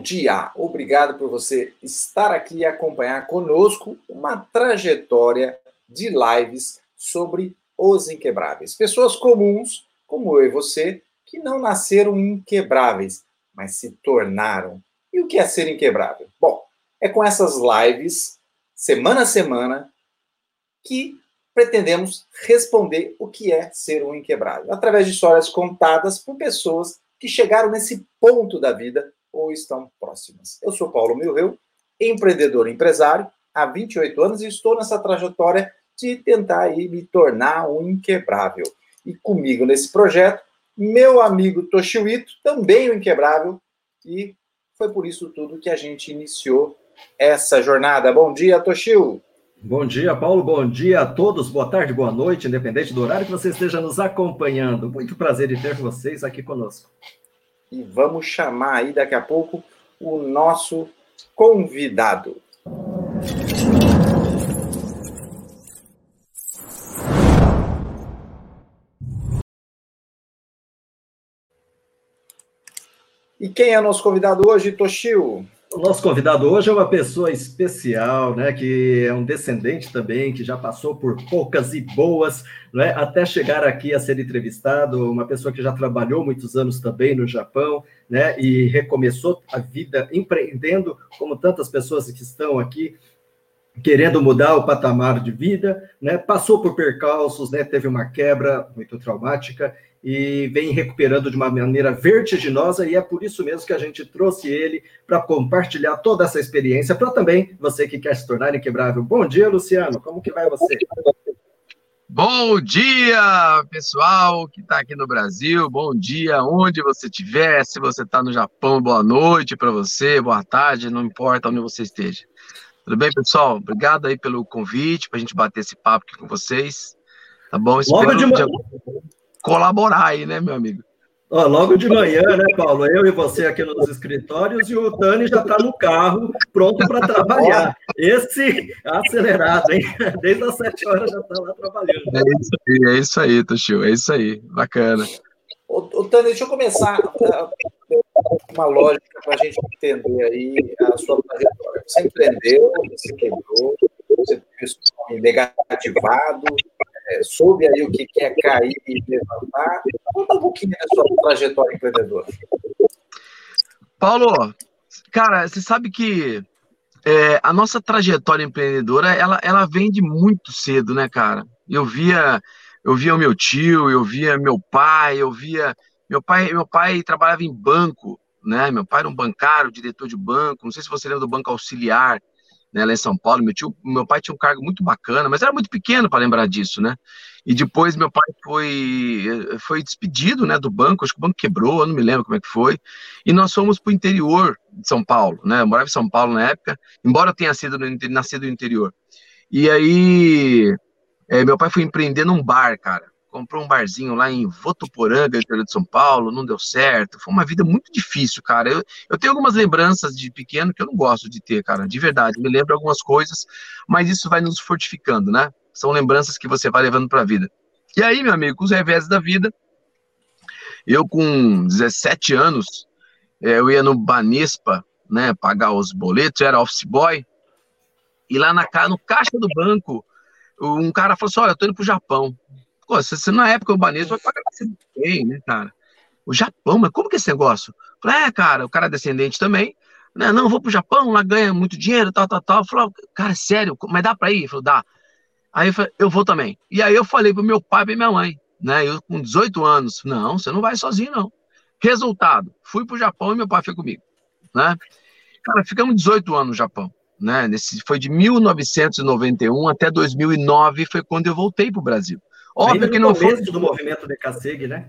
Bom dia, obrigado por você estar aqui e acompanhar conosco uma trajetória de lives sobre os inquebráveis. Pessoas comuns, como eu e você, que não nasceram inquebráveis, mas se tornaram. E o que é ser inquebrável? Bom, é com essas lives, semana a semana, que pretendemos responder o que é ser um inquebrável, através de histórias contadas por pessoas que chegaram nesse ponto da vida ou estão próximas. Eu sou Paulo Milreu, empreendedor e empresário há 28 anos e estou nessa trajetória de tentar aí me tornar um inquebrável. E comigo nesse projeto, meu amigo Toshio Ito, também um inquebrável, e foi por isso tudo que a gente iniciou essa jornada. Bom dia, Toshio! Bom dia, Paulo. Bom dia a todos. Boa tarde, boa noite, independente do horário que você esteja nos acompanhando. Muito prazer de ter vocês aqui conosco. E vamos chamar aí daqui a pouco o nosso convidado. E quem é nosso convidado hoje, Toshio? O nosso convidado hoje é uma pessoa especial, né, que é um descendente também, que já passou por poucas e boas, né, até chegar aqui a ser entrevistado, uma pessoa que já trabalhou muitos anos também no Japão, né, e recomeçou a vida empreendendo, como tantas pessoas que estão aqui, querendo mudar o patamar de vida, né, passou por percalços, né, teve uma quebra muito traumática e vem recuperando de uma maneira vertiginosa, e é por isso mesmo que a gente trouxe ele para compartilhar toda essa experiência, para também você que quer se tornar inquebrável. Bom dia, Luciano, como que vai você? Bom dia, pessoal que está aqui no Brasil, bom dia onde você estiver, se você está no Japão, boa noite para você, boa tarde, não importa onde você esteja. Tudo bem, pessoal? Obrigado aí pelo convite, para a gente bater esse papo aqui com vocês, tá bom? Espero Logo de manhã colaborar aí, né, meu amigo? Ó, logo de manhã, né, Paulo? Eu e você aqui nos escritórios e o Tani já está no carro, pronto para trabalhar. Esse acelerado, hein? Desde as sete horas já está lá trabalhando. É isso aí, é isso aí, Toshio, é isso aí. Bacana. Ô, ô Tani, deixa eu começar uh, uma lógica para a gente entender aí a sua trajetória. Você empreendeu, você quebrou, você teve negativado, é, soube aí o que é cair e levantar. Conta um pouquinho da sua trajetória empreendedora. Paulo, cara, você sabe que é, a nossa trajetória empreendedora, ela, ela vem de muito cedo, né, cara? Eu via, eu via o meu tio, eu via meu pai, eu via meu pai, meu pai trabalhava em banco, né? Meu pai era um bancário, diretor de banco. Não sei se você lembra do banco auxiliar né, lá em São Paulo. Meu, tio, meu pai tinha um cargo muito bacana, mas era muito pequeno para lembrar disso, né? E depois meu pai foi, foi despedido né, do banco, acho que o banco quebrou, eu não me lembro como é que foi. E nós fomos para o interior de São Paulo, né? Eu morava em São Paulo na época, embora eu tenha sido no, nascido no interior. E aí, é, meu pai foi empreender num bar, cara comprou um barzinho lá em Votuporanga, interior de São Paulo, não deu certo. Foi uma vida muito difícil, cara. Eu, eu tenho algumas lembranças de pequeno que eu não gosto de ter, cara, de verdade. Me lembro algumas coisas, mas isso vai nos fortificando, né? São lembranças que você vai levando para a vida. E aí, meu amigo, com os revés da vida, eu com 17 anos, é, eu ia no Banespa, né, pagar os boletos, era office boy, e lá na, no caixa do banco, um cara falou assim, olha, eu tô indo pro Japão. Pô, se, se na época o Banespa vai pagar bem, né, cara? O Japão, mas como que é esse negócio? Falei, é, cara, o cara é descendente também, né? Não, vou pro Japão, lá ganha muito dinheiro, tal, tal, tal. Falei, cara, sério, mas dá pra ir? Falei, dá. Aí eu falei, eu vou também. E aí eu falei pro meu pai e minha mãe, né? Eu com 18 anos, não, você não vai sozinho, não. Resultado, fui pro Japão e meu pai foi comigo, né? Cara, ficamos 18 anos no Japão, né? Nesse, foi de 1991 até 2009, foi quando eu voltei pro Brasil. Óbvio que não foi. do movimento de Decaseg, né?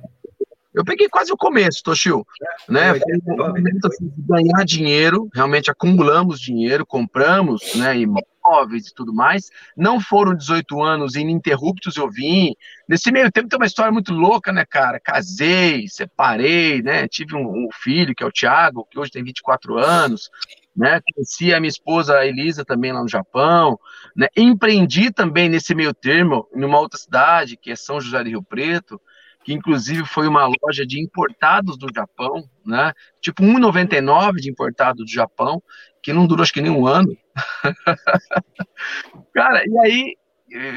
Eu peguei quase o começo, Toshio. É, né? Momento assim, ganhar dinheiro, realmente acumulamos dinheiro, compramos né, imóveis e tudo mais. Não foram 18 anos ininterruptos, eu vim. Nesse meio tempo tem uma história muito louca, né, cara? Casei, separei, né? Tive um, um filho, que é o Thiago, que hoje tem 24 anos né? Conheci a minha esposa a Elisa também lá no Japão, né? Empreendi também nesse meio termo, em uma outra cidade, que é São José do Rio Preto. que inclusive foi uma loja de importados do Japão, né? Tipo 1,99 de importado do Japão, que não durou acho que nem um ano. Cara, e aí,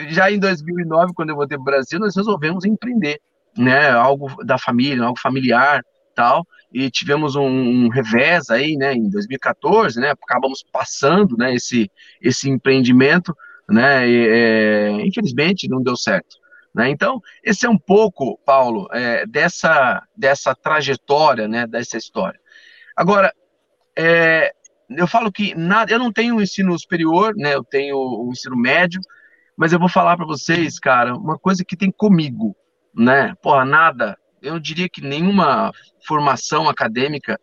já em 2009, quando eu voltei para o Brasil, nós resolvemos empreender, né? Algo da família, algo familiar, tal. E tivemos um, um revés aí, né? Em 2014, né? Acabamos passando, né? Esse esse empreendimento, né? E, é, infelizmente não deu certo. Né? Então, esse é um pouco, Paulo, é, dessa, dessa trajetória, né, dessa história. Agora, é, eu falo que nada, eu não tenho ensino superior, né, eu tenho o ensino médio, mas eu vou falar para vocês, cara, uma coisa que tem comigo, né? Porra, nada, eu diria que nenhuma formação acadêmica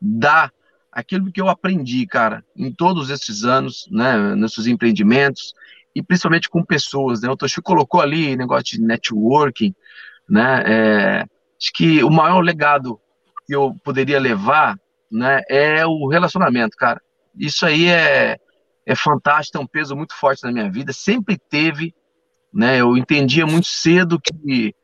dá aquilo que eu aprendi, cara, em todos esses anos, né, nesses empreendimentos, e principalmente com pessoas, né? O Toshio colocou ali negócio de networking, né? É, acho que o maior legado que eu poderia levar, né, é o relacionamento, cara. Isso aí é, é fantástico, tem um peso muito forte na minha vida, sempre teve, né? Eu entendia muito cedo que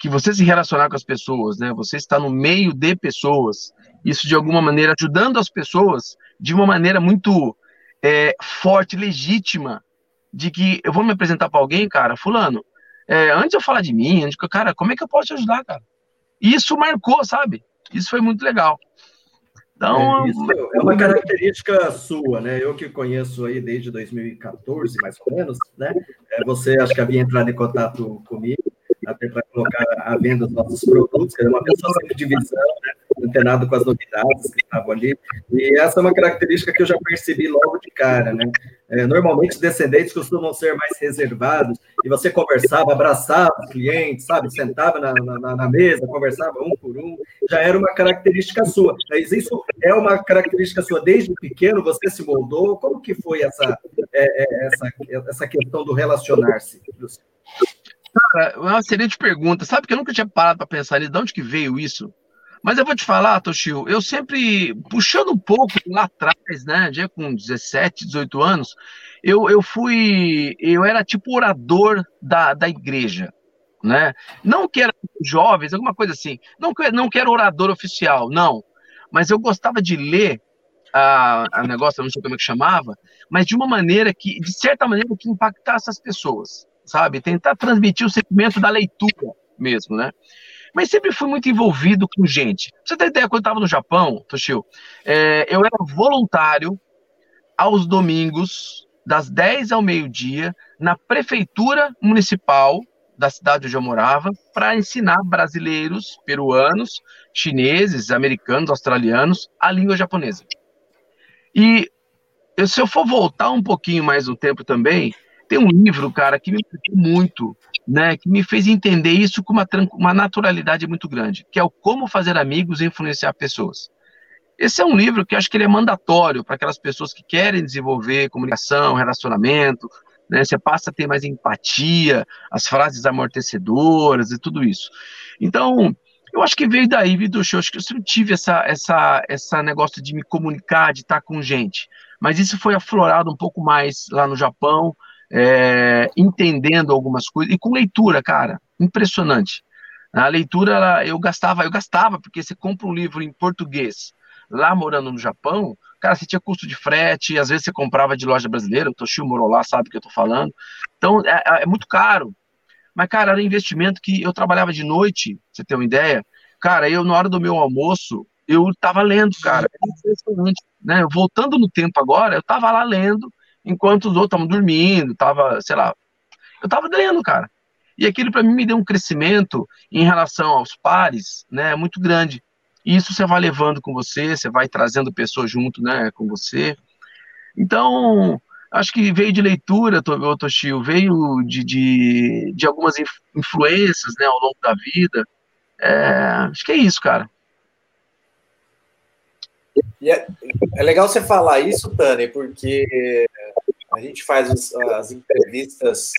que você se relacionar com as pessoas, né? Você está no meio de pessoas, isso de alguma maneira ajudando as pessoas de uma maneira muito é, forte, legítima, de que eu vou me apresentar para alguém, cara, fulano, é, antes eu falar de mim, antes, cara, como é que eu posso te ajudar, cara? E isso marcou, sabe? Isso foi muito legal. Então, é, isso é uma característica sua, né? Eu que conheço aí desde 2014, mais ou menos, né? É, você acho que havia entrado em contato comigo, até para colocar à venda os nossos produtos, que era uma pessoa sempre de visão, né? antenado com as novidades que estavam ali. E essa é uma característica que eu já percebi logo de cara, né? É, normalmente, descendentes costumam ser mais reservados, e você conversava, abraçava os clientes, sabe? Sentava na, na, na, mesa, conversava um por um, já era uma característica sua. Mas isso é uma característica sua desde pequeno, você se moldou? Como que foi essa, é, é, essa, essa questão do relacionar-se, Cara, é uma excelente pergunta. Sabe que eu nunca tinha parado para pensar nisso, de onde que veio isso? Mas eu vou te falar, Toshio, eu sempre, puxando um pouco lá atrás, né, já com 17, 18 anos, eu, eu fui, eu era tipo orador da, da igreja, né? Não que era jovens, alguma coisa assim, não, não que era orador oficial, não, mas eu gostava de ler a, a negócio, não sei como é que chamava, mas de uma maneira que, de certa maneira, que impactasse as pessoas, sabe? Tentar transmitir o sentimento da leitura mesmo, né? mas sempre fui muito envolvido com gente. Pra você ter ideia, quando eu estava no Japão, Toshio, é, eu era voluntário aos domingos, das 10 ao meio-dia, na prefeitura municipal da cidade onde eu morava, para ensinar brasileiros, peruanos, chineses, americanos, australianos a língua japonesa. E se eu for voltar um pouquinho mais no tempo também, tem um livro, cara, que me marcou muito, né, que me fez entender isso com uma, uma naturalidade muito grande, que é o Como Fazer Amigos e Influenciar Pessoas. Esse é um livro que eu acho que ele é mandatório para aquelas pessoas que querem desenvolver comunicação, relacionamento, né, você passa a ter mais empatia, as frases amortecedoras e tudo isso. Então, eu acho que veio daí, Vitor Show, acho que eu sempre tive essa, essa, essa negócio de me comunicar, de estar com gente, mas isso foi aflorado um pouco mais lá no Japão, é, entendendo algumas coisas, e com leitura, cara, impressionante. A leitura, ela, eu gastava, eu gastava, porque você compra um livro em português, lá morando no Japão, cara, você tinha custo de frete, às vezes você comprava de loja brasileira, o Toshio morou lá, sabe o que eu tô falando. Então, é, é, é muito caro. Mas, cara, era um investimento que eu trabalhava de noite, você ter uma ideia. Cara, eu, na hora do meu almoço, eu tava lendo, cara. impressionante, né? Voltando no tempo agora, eu tava lá lendo, enquanto os outros estavam dormindo, tava, sei lá. Eu tava lendo, cara. E aquilo para mim me deu um crescimento em relação aos pares, né, muito grande. E isso você vai levando com você, você vai trazendo pessoas junto, né, com você. Então, acho que veio de leitura, Toshio, veio de, de, de algumas influências, né, ao longo da vida. É, acho que é isso, cara. É, é, legal você falar isso, Tânia, porque a gente faz as, as entrevistas,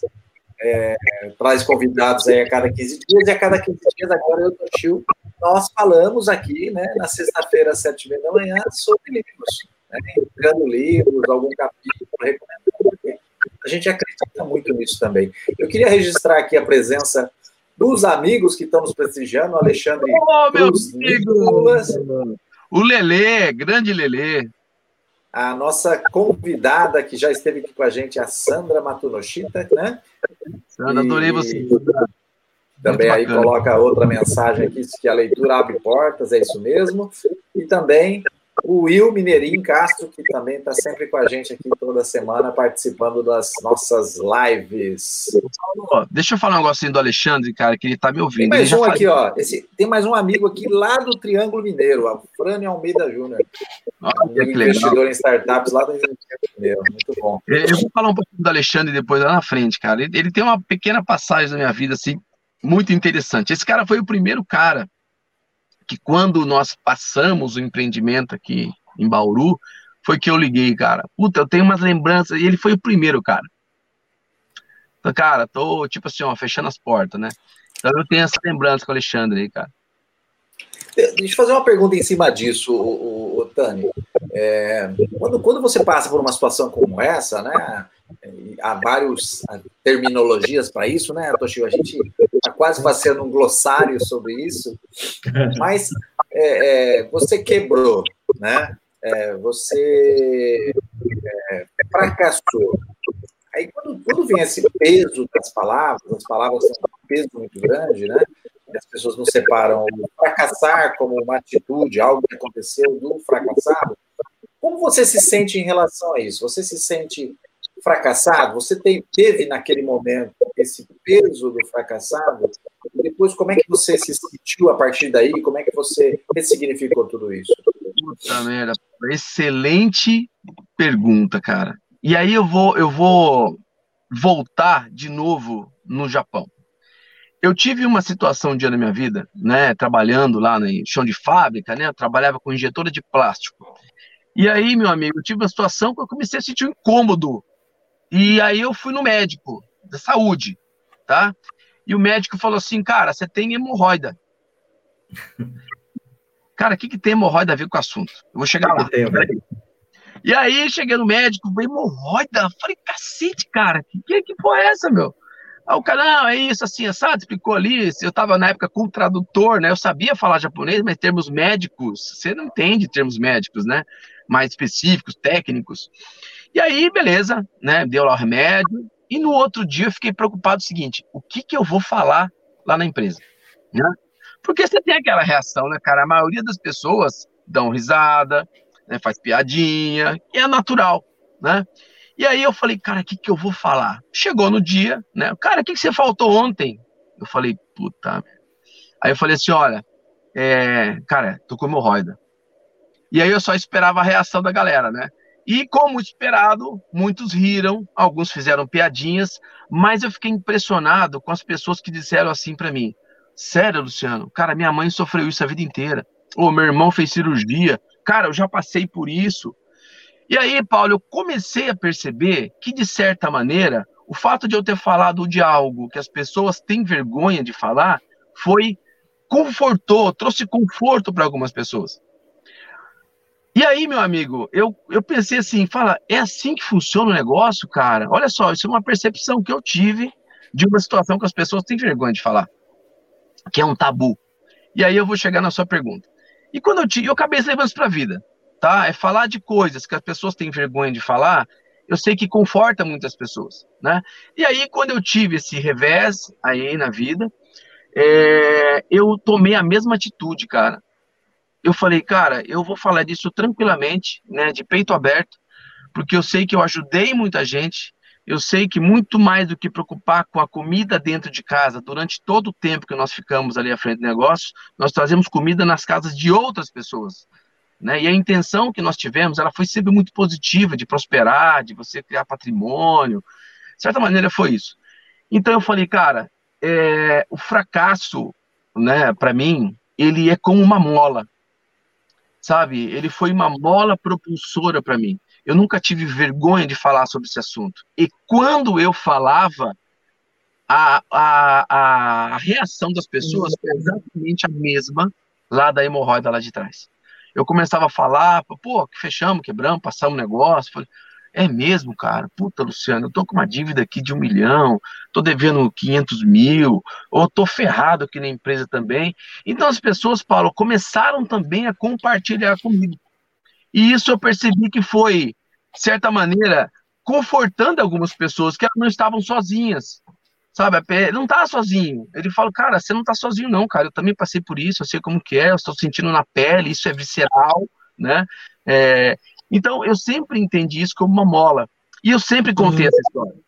é, traz convidados aí a cada 15 dias, e a cada 15 dias, agora eu e o nós falamos aqui, né, na sexta-feira, às sete e meia da manhã, sobre livros, né, entregando livros, algum capítulo, recomendando, a gente acredita muito nisso também. Eu queria registrar aqui a presença dos amigos que estão nos prestigiando, Alexandre oh, Cruz Nicolas. O Lelê, grande Lelê. A nossa convidada que já esteve aqui com a gente, a Sandra Matunoshita, né? Sandra, adorei você. Também aí coloca outra mensagem aqui, que a leitura abre portas, é isso mesmo. E também o Will Mineirinho Castro, que também está sempre com a gente aqui toda semana, participando das nossas lives. Deixa eu falar um negocinho do Alexandre, cara, que ele está me ouvindo. Tem mais um aqui, ó. Esse, tem mais um amigo aqui lá do Triângulo Mineiro, a Frânio Almeida Júnior. Um investidor em startups lá do Triângulo Mineiro. Muito bom. Eu vou falar um pouquinho do Alexandre depois lá na frente, cara. Ele, ele tem uma pequena passagem na minha vida, assim, muito interessante. Esse cara foi o primeiro cara que quando nós passamos o empreendimento aqui em Bauru, foi que eu liguei, cara. Puta, eu tenho umas lembranças, e ele foi o primeiro, cara. Então, cara, tô, tipo assim, ó, fechando as portas, né? Então eu tenho essa lembrança com o Alexandre aí, cara. Deixa eu fazer uma pergunta em cima disso, o, o, o Tani. É, quando, quando você passa por uma situação como essa, né? Há várias terminologias para isso, né, Toshio? A gente está quase fazendo um glossário sobre isso, mas é, é, você quebrou, né? É, você é, fracassou. Aí, quando, quando vem esse peso das palavras, as palavras são um peso muito grande, né? as pessoas não separam o fracassar como uma atitude, algo que aconteceu, do fracassado. Como você se sente em relação a isso? Você se sente fracassado? Você tem, teve naquele momento esse peso do fracassado? E depois, como é que você se sentiu a partir daí? Como é que você ressignificou tudo isso? Puta merda, excelente pergunta, cara. E aí eu vou, eu vou voltar de novo no Japão. Eu tive uma situação um dia na minha vida, né, trabalhando lá no chão de fábrica, né, eu trabalhava com injetora de plástico. E aí, meu amigo, eu tive uma situação que eu comecei a sentir um incômodo. E aí eu fui no médico da saúde, tá? E o médico falou assim, cara, você tem hemorroida. cara, o que, que tem hemorroida a ver com o assunto? Eu vou chegar lá. E aí, cheguei no médico, hemorroida. Falei, cacete, cara, que, que, que porra é essa, meu? Aí o cara, não, é isso, assim, sabe? Explicou ali. Eu estava na época com o tradutor, né? Eu sabia falar japonês, mas termos médicos, você não entende termos médicos, né? Mais específicos, técnicos. E aí, beleza, né? Deu lá o remédio. E no outro dia eu fiquei preocupado o seguinte: o que, que eu vou falar lá na empresa? Né? Porque você tem aquela reação, né, cara? A maioria das pessoas dão risada, né, faz piadinha, e é natural, né? E aí eu falei, cara, o que, que eu vou falar? Chegou no dia, né? Cara, o que, que você faltou ontem? Eu falei, puta. Aí eu falei assim, olha, é, cara, tô com hemorroida. E aí eu só esperava a reação da galera, né? E como esperado, muitos riram, alguns fizeram piadinhas, mas eu fiquei impressionado com as pessoas que disseram assim para mim: Sério, Luciano? Cara, minha mãe sofreu isso a vida inteira. Ou meu irmão fez cirurgia. Cara, eu já passei por isso. E aí, Paulo, eu comecei a perceber que, de certa maneira, o fato de eu ter falado de algo que as pessoas têm vergonha de falar foi confortou, trouxe conforto para algumas pessoas. E aí, meu amigo, eu, eu pensei assim, fala, é assim que funciona o negócio, cara? Olha só, isso é uma percepção que eu tive de uma situação que as pessoas têm vergonha de falar, que é um tabu. E aí eu vou chegar na sua pergunta. E quando eu tive, eu acabei levando isso para a vida tá? É falar de coisas que as pessoas têm vergonha de falar, eu sei que conforta muitas pessoas, né? E aí, quando eu tive esse revés aí na vida, é, eu tomei a mesma atitude, cara. Eu falei, cara, eu vou falar disso tranquilamente, né, de peito aberto, porque eu sei que eu ajudei muita gente, eu sei que muito mais do que preocupar com a comida dentro de casa, durante todo o tempo que nós ficamos ali à frente do negócio, nós trazemos comida nas casas de outras pessoas. Né? E a intenção que nós tivemos, ela foi sempre muito positiva, de prosperar, de você criar patrimônio. De certa maneira foi isso. Então eu falei, cara, é, o fracasso, né, para mim, ele é como uma mola, sabe? Ele foi uma mola propulsora para mim. Eu nunca tive vergonha de falar sobre esse assunto. E quando eu falava, a, a, a reação das pessoas foi exatamente a mesma lá da hemorroida lá de trás eu começava a falar, pô, fechamos, quebramos, passamos negócio. É mesmo, cara? Puta, Luciano, eu tô com uma dívida aqui de um milhão, tô devendo 500 mil, ou tô ferrado aqui na empresa também. Então as pessoas, Paulo, começaram também a compartilhar comigo. E isso eu percebi que foi, de certa maneira, confortando algumas pessoas que não estavam sozinhas. Sabe, não tá sozinho. Ele fala, cara, você não tá sozinho, não, cara. Eu também passei por isso, eu sei como que é, eu estou sentindo na pele, isso é visceral, né? É, então, eu sempre entendi isso como uma mola. E eu sempre contei uhum. essa história.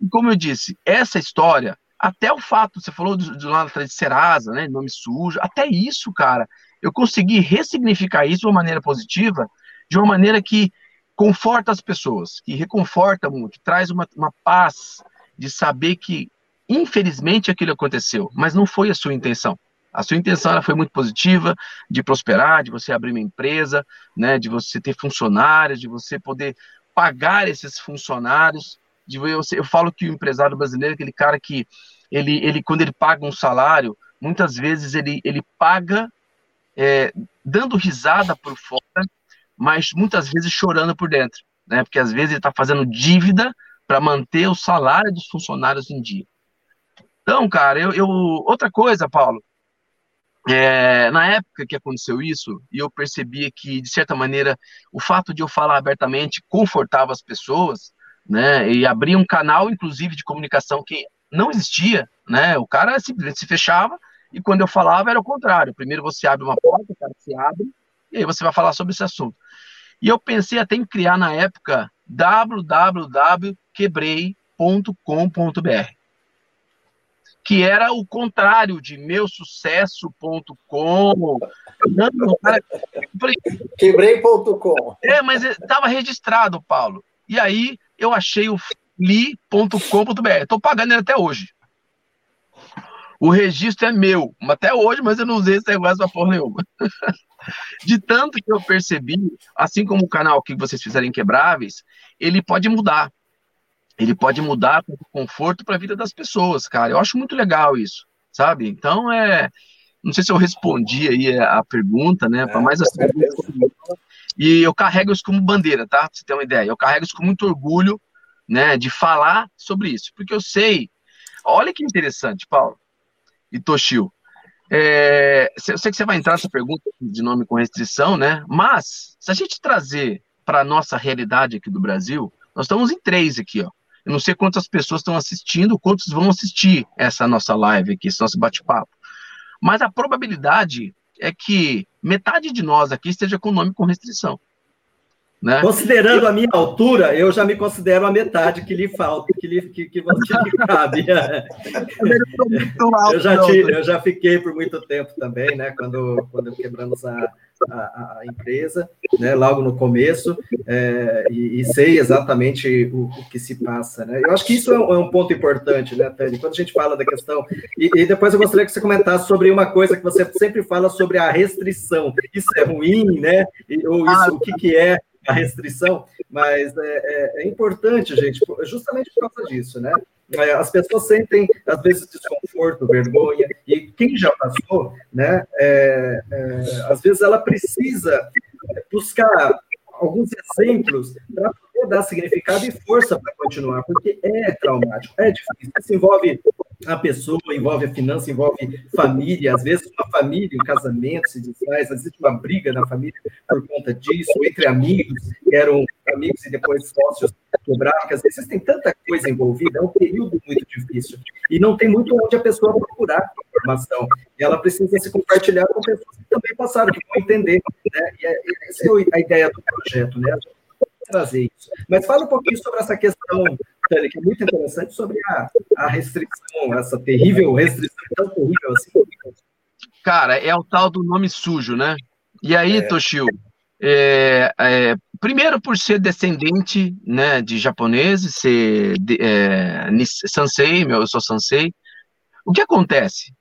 E como eu disse, essa história, até o fato, você falou do, do lado atrás de Serasa, né, nome sujo, até isso, cara, eu consegui ressignificar isso de uma maneira positiva, de uma maneira que conforta as pessoas, que reconforta muito, que traz uma, uma paz de saber que, infelizmente, aquilo aconteceu, mas não foi a sua intenção. A sua intenção ela foi muito positiva, de prosperar, de você abrir uma empresa, né, de você ter funcionários, de você poder pagar esses funcionários. De eu, eu falo que o empresário brasileiro é aquele cara que ele, ele quando ele paga um salário, muitas vezes ele, ele paga é, dando risada por fora, mas muitas vezes chorando por dentro, né? Porque às vezes ele está fazendo dívida para manter o salário dos funcionários em dia. Então, cara, eu, eu outra coisa, Paulo, é, na época que aconteceu isso, e eu percebia que, de certa maneira, o fato de eu falar abertamente confortava as pessoas, né, e abria um canal, inclusive, de comunicação que não existia, né, o cara simplesmente se fechava, e quando eu falava era o contrário, primeiro você abre uma porta, o cara se abre, e aí você vai falar sobre esse assunto. E eu pensei até em criar, na época, www.quebrei.com.br que era o contrário de meusucesso.com. Quebrei.com. É, mas estava registrado, Paulo. E aí eu achei o li.com.br. Estou pagando ele até hoje. O registro é meu, até hoje, mas eu não usei esse negócio pra porra nenhuma. De tanto que eu percebi, assim como o canal que vocês fizeram Inquebráveis, ele pode mudar ele pode mudar com conforto para a vida das pessoas, cara. Eu acho muito legal isso, sabe? Então é, não sei se eu respondi aí a pergunta, né? Para é, mais assim, e eu carrego isso como bandeira, tá? Pra você ter uma ideia. Eu carrego isso com muito orgulho, né? De falar sobre isso, porque eu sei. Olha que interessante, Paulo e Toshio. É, eu sei que você vai entrar nessa pergunta de nome com restrição, né? Mas se a gente trazer para a nossa realidade aqui do Brasil, nós estamos em três aqui, ó. Eu não sei quantas pessoas estão assistindo, quantos vão assistir essa nossa live aqui, esse nosso bate-papo. Mas a probabilidade é que metade de nós aqui esteja com nome com restrição. Né? Considerando a minha altura, eu já me considero a metade que lhe falta, que lhe, que, que, cabe. eu, já tive, eu já fiquei por muito tempo também, né? Quando, quando quebramos a, a, a empresa, né? Logo no começo, é, e, e, sei exatamente o, o, que se passa, né? Eu acho que isso é um, é um ponto importante, né, Tânia? Quando a gente fala da questão, e, e, depois eu gostaria que você comentasse sobre uma coisa que você sempre fala sobre a restrição. Isso é ruim, né? Ou isso, ah, o que, que é? a restrição, mas é, é, é, importante, gente, justamente por causa disso, né? É, as pessoas sentem, às vezes, desconforto, vergonha, e quem já passou, né, é, é às vezes ela precisa buscar alguns exemplos para poder dar significado e força para continuar, porque é traumático, é difícil. Isso envolve a pessoa, envolve a finança, envolve família. Às vezes, uma família, um casamento se desfaz, existe uma briga na família por conta disso, entre amigos, que eram amigos e depois sócios quebraram, que às vezes tem tanta coisa envolvida, é um período muito difícil. E não tem muito onde a pessoa procurar informação. E ela precisa se compartilhar com pessoas que também passaram, que vão entender. Né? E é, essa é a ideia do projeto, né? Trazer isso. Mas fala um pouquinho sobre essa questão que é muito interessante sobre a, a restrição, essa terrível restrição, tão terrível assim. Cara, é o tal do nome sujo, né? E aí, é. Toshio, é, é, primeiro por ser descendente né, de japoneses, ser de, é, sansei, meu, eu sou sansei, o que acontece?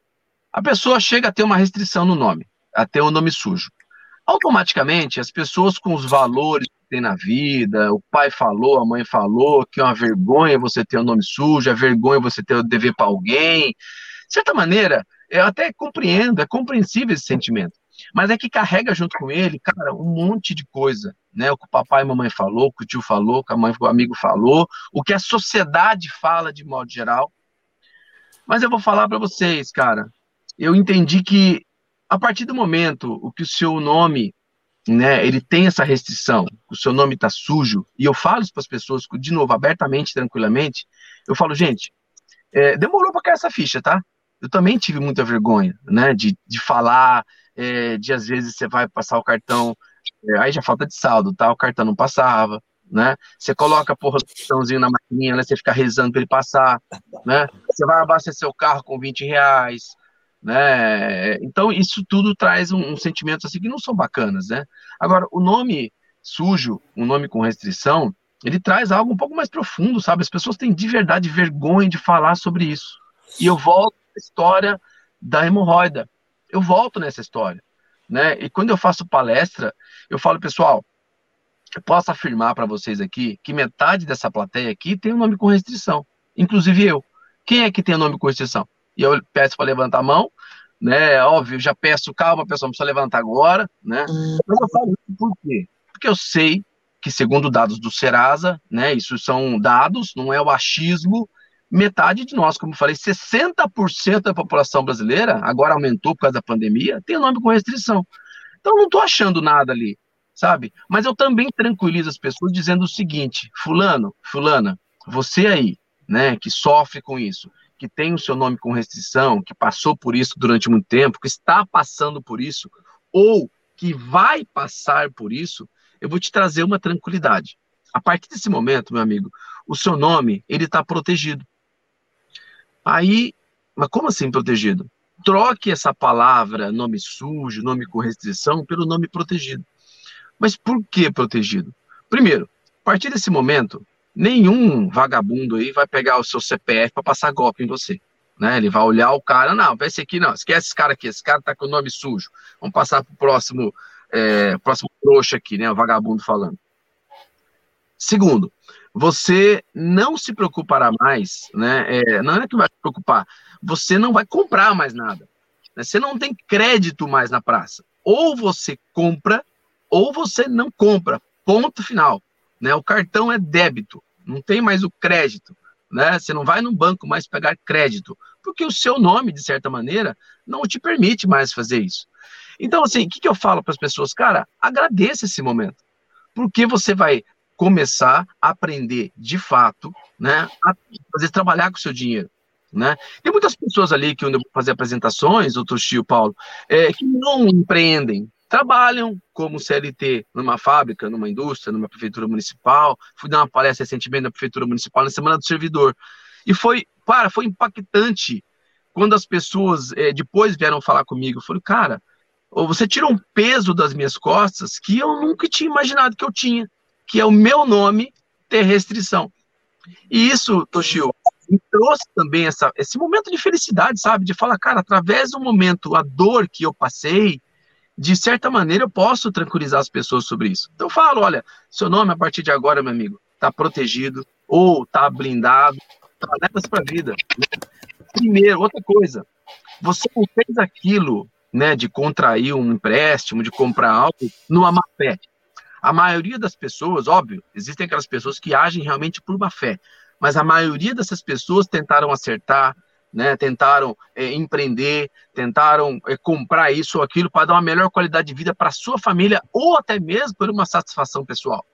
A pessoa chega a ter uma restrição no nome, a ter o um nome sujo. Automaticamente, as pessoas com os valores tem na vida, o pai falou, a mãe falou, que é uma vergonha você ter o um nome sujo, é vergonha você ter o dever para alguém. De certa maneira, eu até compreendo, é compreensível esse sentimento. Mas é que carrega junto com ele, cara, um monte de coisa, né? O que o papai e a mamãe falou, o que o tio falou, o que a mãe, o amigo falou, o que a sociedade fala de modo geral. Mas eu vou falar para vocês, cara, eu entendi que a partir do momento o que o seu nome, né, ele tem essa restrição, o seu nome tá sujo, e eu falo isso para as pessoas, de novo, abertamente, tranquilamente, eu falo, gente, é, demorou para cair essa ficha, tá? Eu também tive muita vergonha, né, de, de falar, é, de às vezes você vai passar o cartão, é, aí já falta de saldo, tá? O cartão não passava, né? Você coloca porra do cartãozinho na maquininha, né? Você fica rezando para ele passar, né? Você vai abastecer o carro com 20 reais, né? Então, isso tudo traz um, um sentimento assim que não são bacanas, né? Agora, o nome sujo, um nome com restrição, ele traz algo um pouco mais profundo, sabe? As pessoas têm de verdade vergonha de falar sobre isso. E eu volto à história da hemorroida. Eu volto nessa história, né? E quando eu faço palestra, eu falo, pessoal, eu posso afirmar para vocês aqui que metade dessa plateia aqui tem um nome com restrição, inclusive eu. Quem é que tem o um nome com restrição? E eu peço para levantar a mão, né? Óbvio, já peço, calma, pessoal, não precisa levantar agora, né? Hum. Mas eu falo isso por quê? Porque eu sei que, segundo dados do Serasa, né? Isso são dados, não é o achismo. Metade de nós, como eu falei, 60% da população brasileira, agora aumentou por causa da pandemia, tem nome com restrição. Então, não estou achando nada ali, sabe? Mas eu também tranquilizo as pessoas dizendo o seguinte: Fulano, Fulana, você aí, né, que sofre com isso, que tem o seu nome com restrição, que passou por isso durante muito tempo, que está passando por isso, ou que vai passar por isso, eu vou te trazer uma tranquilidade. A partir desse momento, meu amigo, o seu nome, ele está protegido. Aí, mas como assim protegido? Troque essa palavra, nome sujo, nome com restrição, pelo nome protegido. Mas por que protegido? Primeiro, a partir desse momento, nenhum vagabundo aí vai pegar o seu CPF para passar golpe em você. Né? Ele vai olhar o cara, não, esse aqui não, esquece esse cara aqui, esse cara tá com o nome sujo. Vamos passar pro próximo, é, próximo trouxa aqui, né? O vagabundo falando. Segundo, você não se preocupará mais, né? É, não é que vai se preocupar, você não vai comprar mais nada. Né? Você não tem crédito mais na praça. Ou você compra, ou você não compra. Ponto final. Né? O cartão é débito, não tem mais o crédito. Né? Você não vai no banco mais pegar crédito, porque o seu nome, de certa maneira, não te permite mais fazer isso. Então, assim, o que, que eu falo para as pessoas? Cara, agradeça esse momento, porque você vai começar a aprender de fato, né, a fazer trabalhar com o seu dinheiro. Né? Tem muitas pessoas ali que, eu fazer apresentações, outro tio Paulo, é, que não empreendem, trabalham como CLT numa fábrica, numa indústria, numa prefeitura municipal. Fui dar uma palestra recentemente na prefeitura municipal na Semana do Servidor. E foi, para, foi impactante quando as pessoas é, depois vieram falar comigo. Eu falei, cara, você tira um peso das minhas costas que eu nunca tinha imaginado que eu tinha, que é o meu nome ter restrição. E isso, Toshio, me trouxe também essa, esse momento de felicidade, sabe? De falar, cara, através do momento, a dor que eu passei, de certa maneira, eu posso tranquilizar as pessoas sobre isso. Então, eu falo: olha, seu nome a partir de agora, meu amigo, está protegido ou está blindado, tá, leva para a vida. Primeiro, outra coisa, você não fez aquilo né, de contrair um empréstimo, de comprar algo, numa má fé. A maioria das pessoas, óbvio, existem aquelas pessoas que agem realmente por má fé, mas a maioria dessas pessoas tentaram acertar, né? Tentaram é, empreender, tentaram é, comprar isso ou aquilo para dar uma melhor qualidade de vida para sua família ou até mesmo por uma satisfação pessoal.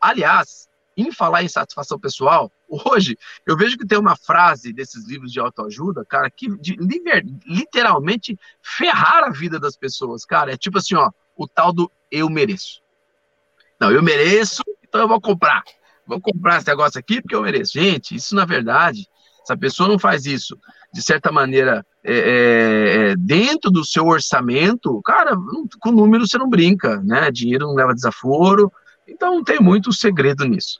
Aliás, em falar em satisfação pessoal, hoje eu vejo que tem uma frase desses livros de autoajuda, cara, que de, literalmente ferrar a vida das pessoas, cara. É tipo assim, ó, o tal do eu mereço. Não, eu mereço, então eu vou comprar. Vou comprar esse negócio aqui porque eu mereço. Gente, isso na verdade se a pessoa não faz isso, de certa maneira, é, é, é dentro do seu orçamento, cara, com número você não brinca, né? Dinheiro não leva desaforo, então não tem muito segredo nisso.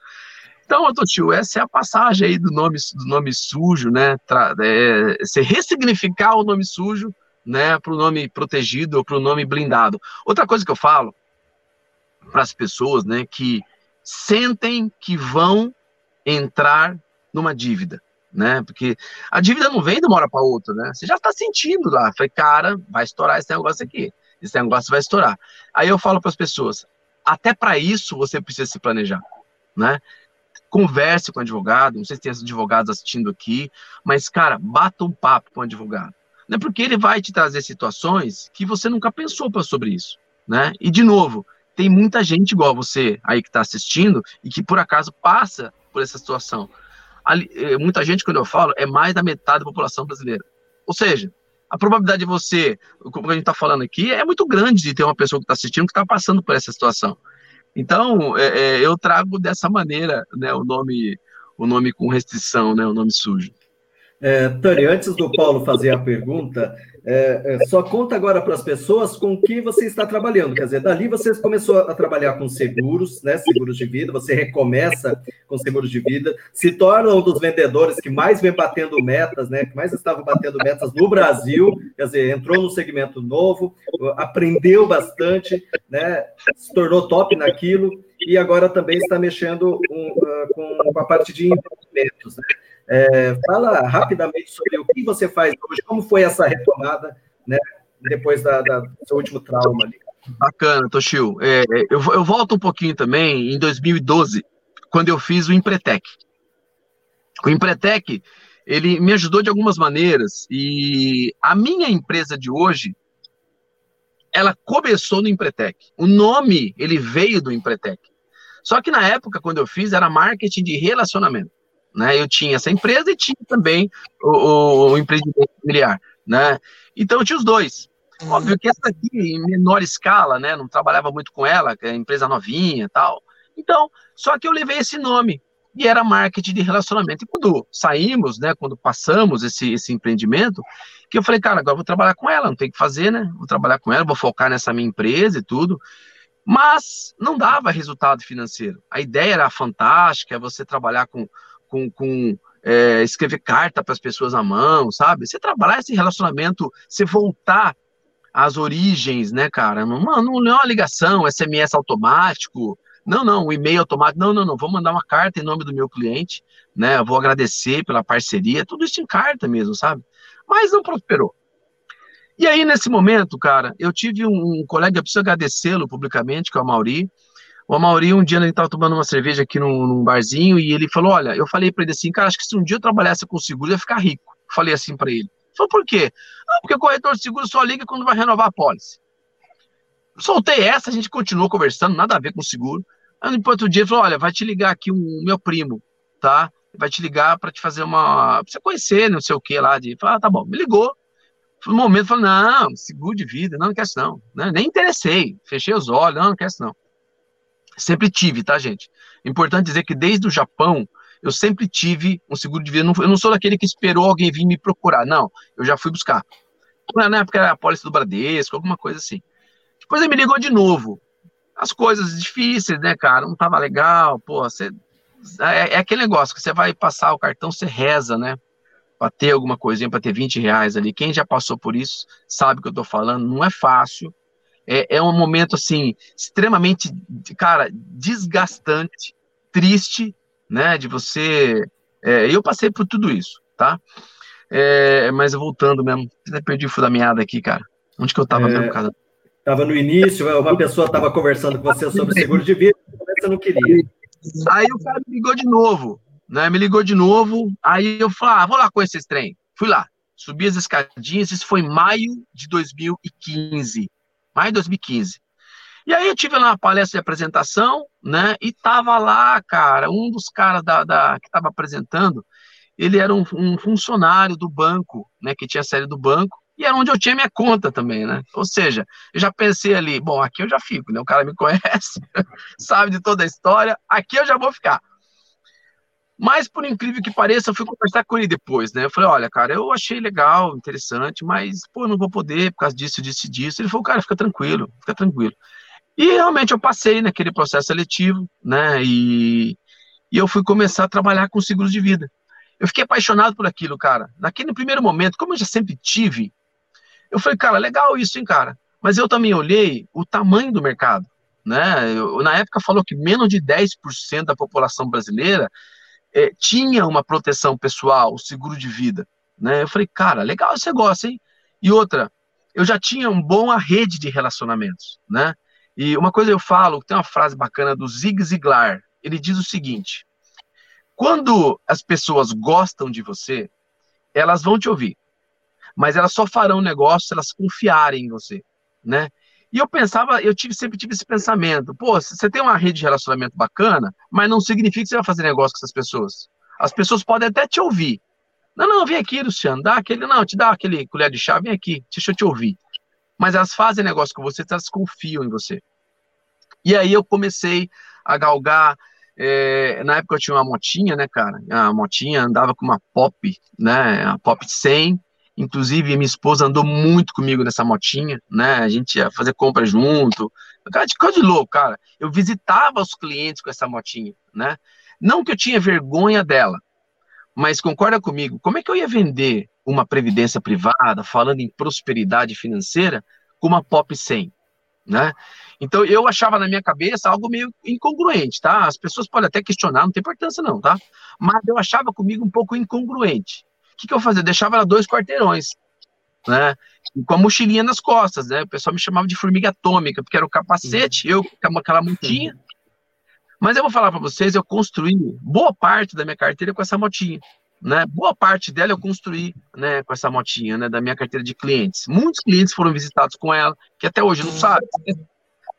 Então, Tio, essa é a passagem aí do nome, do nome sujo, né? Tra é, ressignificar o nome sujo, né, para o nome protegido ou para o nome blindado. Outra coisa que eu falo para as pessoas, né, que sentem que vão entrar numa dívida né? Porque a dívida não vem de uma hora para outra, né? Você já está sentindo lá. Falei, cara, vai estourar esse negócio aqui. esse negócio vai estourar. Aí eu falo para as pessoas, até para isso você precisa se planejar, né? Converse com o advogado, não sei se tem advogados assistindo aqui, mas, cara, bata um papo com o advogado. Né? Porque ele vai te trazer situações que você nunca pensou sobre isso, né? E, de novo, tem muita gente igual você aí que está assistindo e que, por acaso, passa por essa situação. Ali, eh, muita gente, quando eu falo, é mais da metade da população brasileira. Ou seja, a probabilidade de você, como a gente está falando aqui, é muito grande de ter uma pessoa que está assistindo que está passando por essa situação. Então, é, é, eu trago dessa maneira né, o nome o nome com restrição, né, o nome sujo. É, antes do Paulo fazer a pergunta, é, é, só conta agora para as pessoas com que você está trabalhando. Quer dizer, dali você começou a trabalhar com seguros, né? Seguros de vida, você recomeça com seguros de vida, se torna um dos vendedores que mais vem batendo metas, né? Que mais estavam batendo metas no Brasil, quer dizer, entrou no segmento novo, aprendeu bastante, né? Se tornou top naquilo e agora também está mexendo uh, com, com a parte de investimentos, né? É, fala rapidamente sobre o que você faz hoje, como foi essa retomada, né, depois da, da do seu último trauma ali. Bacana, Toshio. É, eu, eu volto um pouquinho também em 2012, quando eu fiz o Empretec. O Empretec, ele me ajudou de algumas maneiras e a minha empresa de hoje, ela começou no Empretec. O nome, ele veio do Empretec. Só que na época, quando eu fiz, era marketing de relacionamento. Né? Eu tinha essa empresa e tinha também o, o, o empreendimento familiar, né? Então eu tinha os dois. Óbvio que essa aqui, em menor escala, né? Não trabalhava muito com ela, que é empresa novinha tal. Então, só que eu levei esse nome e era marketing de relacionamento. E quando saímos, né? Quando passamos esse, esse empreendimento, que eu falei, cara, agora vou trabalhar com ela, não tem que fazer, né? Vou trabalhar com ela, vou focar nessa minha empresa e tudo. Mas não dava resultado financeiro. A ideia era fantástica, é você trabalhar com com, com é, escrever carta para as pessoas à mão, sabe? Você trabalhar esse relacionamento, você voltar às origens, né, cara? Não, não, é uma ligação, SMS automático, não, não, o e-mail automático, não, não, não, vou mandar uma carta em nome do meu cliente, né? Eu vou agradecer pela parceria, tudo isso em carta mesmo, sabe? Mas não prosperou. E aí, nesse momento, cara, eu tive um, um colega, eu preciso agradecê-lo publicamente, que é o Mauri, o Amauri, um dia ele estava tomando uma cerveja aqui num, num, barzinho e ele falou: Olha, eu falei para ele assim, cara, acho que se um dia eu trabalhasse com seguro, eu ia ficar rico. Falei assim para ele. Falou, por quê? Ah, porque o corretor de seguro só liga quando vai renovar a pólice. Soltei essa, a gente continuou conversando, nada a ver com seguro. Aí depois outro dia ele falou: Olha, vai te ligar aqui um meu primo, tá? Vai te ligar para te fazer uma. pra você conhecer, não sei o que lá. De... Falei, ah, tá bom. Me ligou. No momento, falei: Não, seguro de vida, não, não quer isso não. Né? Nem interessei. Fechei os olhos, não, não quer isso não. Sempre tive, tá, gente? Importante dizer que desde o Japão, eu sempre tive um seguro de vida. Eu não sou daquele que esperou alguém vir me procurar, não. Eu já fui buscar. Na época era a pólice do Bradesco, alguma coisa assim. Depois ele me ligou de novo. As coisas difíceis, né, cara? Não tava legal, pô. Você... É, é aquele negócio que você vai passar o cartão, você reza, né? Pra ter alguma coisinha, pra ter 20 reais ali. Quem já passou por isso sabe o que eu tô falando. Não é fácil é, é um momento, assim, extremamente, cara, desgastante, triste, né, de você... É, eu passei por tudo isso, tá? É, mas voltando mesmo, até perdi o fio da meada aqui, cara. Onde que eu tava é, mesmo, cara? Tava no início, uma pessoa tava conversando com você sobre seguro de vida, você não queria. Aí o cara me ligou de novo, né? Me ligou de novo, aí eu falei, ah, vou lá conhecer esse trem. Fui lá, subi as escadinhas, isso foi em maio de 2015 mais de 2015. E aí eu tive lá uma palestra de apresentação, né? E tava lá, cara, um dos caras da, da que estava apresentando, ele era um, um, funcionário do banco, né? Que tinha saído do banco, e era onde eu tinha minha conta também, né? Ou seja, eu já pensei ali, bom, aqui eu já fico, né? O cara me conhece, sabe de toda a história, aqui eu já vou ficar. Mas, por incrível que pareça, eu fui conversar com ele depois, né? Eu falei, olha, cara, eu achei legal, interessante, mas, pô, não vou poder por causa disso, disso e disso. Ele falou, cara, fica tranquilo, fica tranquilo. E realmente eu passei naquele processo seletivo, né? E, e eu fui começar a trabalhar com seguros de vida. Eu fiquei apaixonado por aquilo, cara. Naquele primeiro momento, como eu já sempre tive, eu falei, cara, legal isso, hein, cara. Mas eu também olhei o tamanho do mercado, né? Eu, na época falou que menos de 10% da população brasileira é, tinha uma proteção pessoal, seguro de vida. Né? Eu falei, cara, legal esse negócio, hein? E outra, eu já tinha uma boa rede de relacionamentos, né? E uma coisa eu falo, tem uma frase bacana do Zig Ziglar, ele diz o seguinte: quando as pessoas gostam de você, elas vão te ouvir, mas elas só farão negócio se elas confiarem em você, né? E eu pensava, eu tive, sempre tive esse pensamento, pô, você tem uma rede de relacionamento bacana, mas não significa que você vai fazer negócio com essas pessoas. As pessoas podem até te ouvir. Não, não, vem aqui, Luciano, dá aquele, não, te dá aquele colher de chá, vem aqui, deixa eu te ouvir. Mas elas fazem negócio com você, elas confiam em você. E aí eu comecei a galgar, é, na época eu tinha uma motinha, né, cara, a motinha andava com uma Pop, né, a Pop 100, Inclusive, minha esposa andou muito comigo nessa motinha, né? A gente ia fazer compras junto. Cara, de coisa de louco, cara. Eu visitava os clientes com essa motinha, né? Não que eu tinha vergonha dela, mas concorda comigo, como é que eu ia vender uma previdência privada, falando em prosperidade financeira, com uma Pop 100, né? Então eu achava na minha cabeça algo meio incongruente, tá? As pessoas podem até questionar, não tem importância não, tá? Mas eu achava comigo um pouco incongruente que, que eu fazia? Eu deixava ela dois quarteirões, né? E com a mochilinha nas costas, né? O pessoal me chamava de formiga atômica, porque era o capacete, eu com aquela motinha. Mas eu vou falar para vocês, eu construí boa parte da minha carteira com essa motinha, né? Boa parte dela eu construí, né, com essa motinha, né, da minha carteira de clientes. Muitos clientes foram visitados com ela, que até hoje não sabem,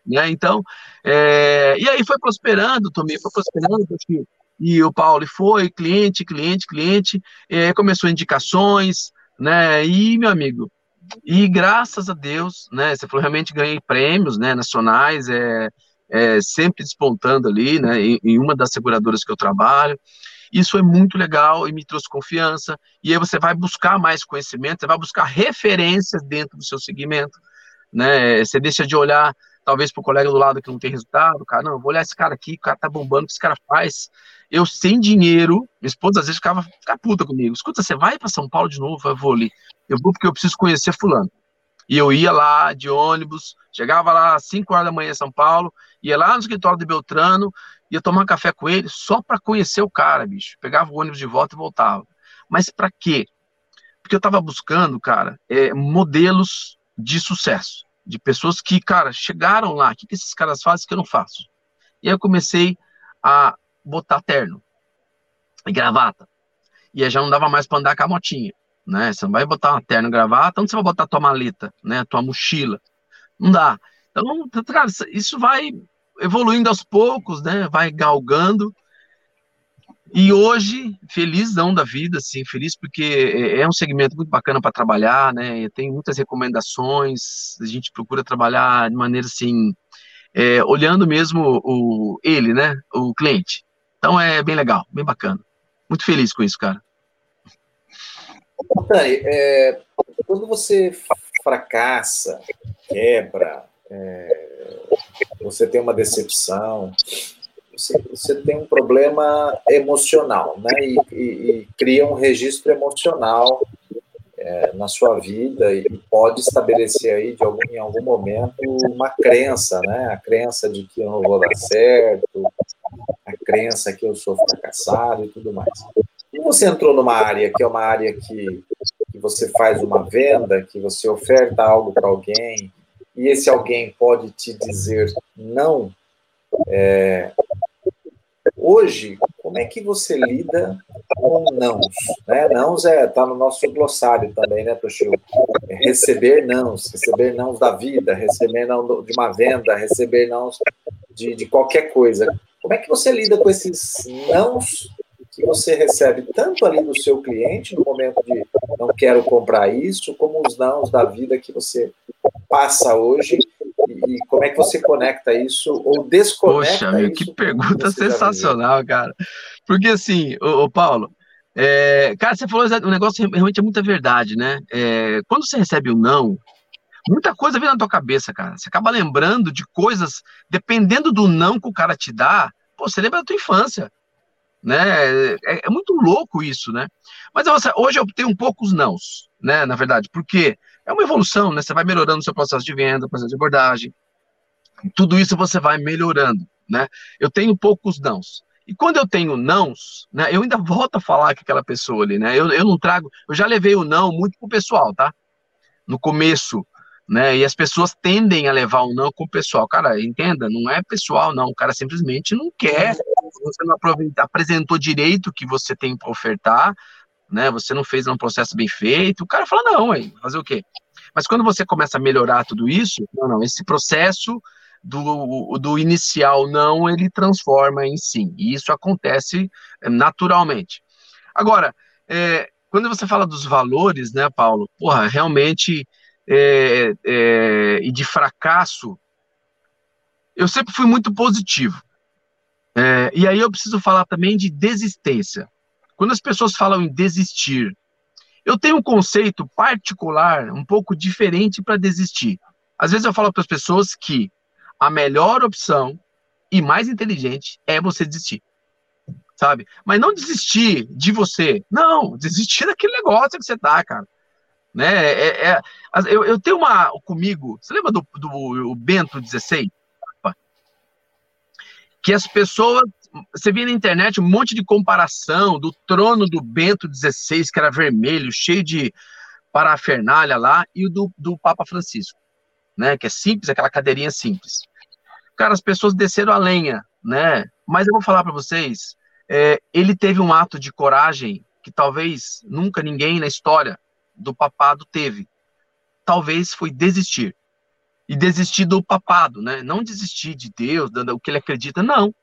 né? Então, é... e aí foi prosperando, Tomei, foi prosperando, porque e o Paulo foi cliente, cliente, cliente, é, começou indicações, né? E, meu amigo, e graças a Deus, né? Você falou, realmente ganhei prêmios, né? Nacionais, é, é sempre despontando ali, né? Em, em uma das seguradoras que eu trabalho. Isso foi muito legal e me trouxe confiança. E aí você vai buscar mais conhecimento, você vai buscar referências dentro do seu segmento, né? Você deixa de olhar talvez para o colega do lado que não tem resultado, cara, não, vou olhar esse cara aqui, o cara tá bombando, o que esse cara faz, eu sem dinheiro, minha esposa às vezes ficava, ficava puta comigo. Escuta, você vai para São Paulo de novo? Eu vou ali. Eu vou porque eu preciso conhecer fulano. E eu ia lá de ônibus, chegava lá às 5 horas da manhã em São Paulo, ia lá no escritório de Beltrano, ia tomar café com ele só para conhecer o cara, bicho. Pegava o ônibus de volta e voltava. Mas para quê? Porque eu estava buscando, cara, é, modelos de sucesso, de pessoas que, cara, chegaram lá. O que, que esses caras fazem que eu não faço? E aí eu comecei a botar terno e gravata. E aí já não dava mais para andar com a motinha, né? Você não vai botar uma terno e gravata, onde você vai botar tua maleta, né? Tua mochila? Não dá. Então, cara, isso vai evoluindo aos poucos, né? Vai galgando. E hoje, felizão da vida, assim, feliz porque é, é um segmento muito bacana para trabalhar, né? Tem muitas recomendações, a gente procura trabalhar de maneira assim, é, olhando mesmo o ele, né? O cliente. Então é bem legal, bem bacana. Muito feliz com isso, cara. Tani, é, quando você fracassa, quebra, é, você tem uma decepção, você, você, tem um problema emocional, né? E, e, e cria um registro emocional é, na sua vida e pode estabelecer aí de algum, em algum momento uma crença, né? A crença de que eu não vou dar certo, a crença que eu sou fracassado e tudo mais. E você entrou numa área que é uma área que, que você faz uma venda, que você oferta algo para alguém, e esse alguém pode te dizer não. É, hoje, como é que você lida com nãos? Né? Nãos é, tá no nosso glossário também, né, Toshio? É receber nãos, receber nãos da vida, receber não de uma venda, receber nãos de, de qualquer coisa. Como é que você lida com esses nãos que você recebe tanto ali do seu cliente, no momento de não quero comprar isso, como os nãos da vida que você passa hoje e como é que você conecta isso ou desconecta Poxa, meu, que pergunta sensacional, cara. Porque assim, o, Paulo, é, cara, você falou um negócio realmente é muita verdade, né? É, quando você recebe um não, muita coisa vem na tua cabeça, cara. Você acaba lembrando de coisas, dependendo do não que o cara te dá, pô, você lembra da tua infância, né? É, é muito louco isso, né? Mas hoje eu tenho um poucos nãos, né? Na verdade, porque é uma evolução, né? Você vai melhorando o seu processo de venda, processo de abordagem, tudo isso você vai melhorando, né? Eu tenho poucos nãos. E quando eu tenho nãos, né, eu ainda volto a falar com aquela pessoa ali, né? Eu, eu não trago, eu já levei o não muito pro pessoal, tá? No começo, né? E as pessoas tendem a levar o não com o pessoal. Cara, entenda, não é pessoal, não. O cara simplesmente não quer. Você não apresentou direito o que você tem para ofertar, né? Você não fez um processo bem feito. O cara fala, não, hein, fazer o quê? Mas quando você começa a melhorar tudo isso, não, não, esse processo do, do inicial não, ele transforma em sim. E isso acontece eh, naturalmente. Agora, é, quando você fala dos valores, né, Paulo, porra, realmente, é, é, e de fracasso, eu sempre fui muito positivo. E aí eu preciso falar também de desistência. Quando as pessoas falam em desistir, eu tenho um conceito particular, um pouco diferente para desistir. Às vezes eu falo para as pessoas que a melhor opção e mais inteligente é você desistir. Sabe? Mas não desistir de você. Não, desistir daquele negócio que você tá, cara. Né? É, é, eu, eu, tenho uma comigo. Você lembra do, do Bento 16? Que as pessoas. Você via na internet um monte de comparação do trono do Bento 16, que era vermelho, cheio de parafernália lá, e o do, do Papa Francisco, né? Que é simples, aquela cadeirinha simples. Cara, as pessoas desceram a lenha, né? Mas eu vou falar para vocês, é, ele teve um ato de coragem que talvez nunca ninguém na história do papado teve. Talvez foi desistir. E desistir do papado, né? Não desistir de Deus, do que ele acredita, não.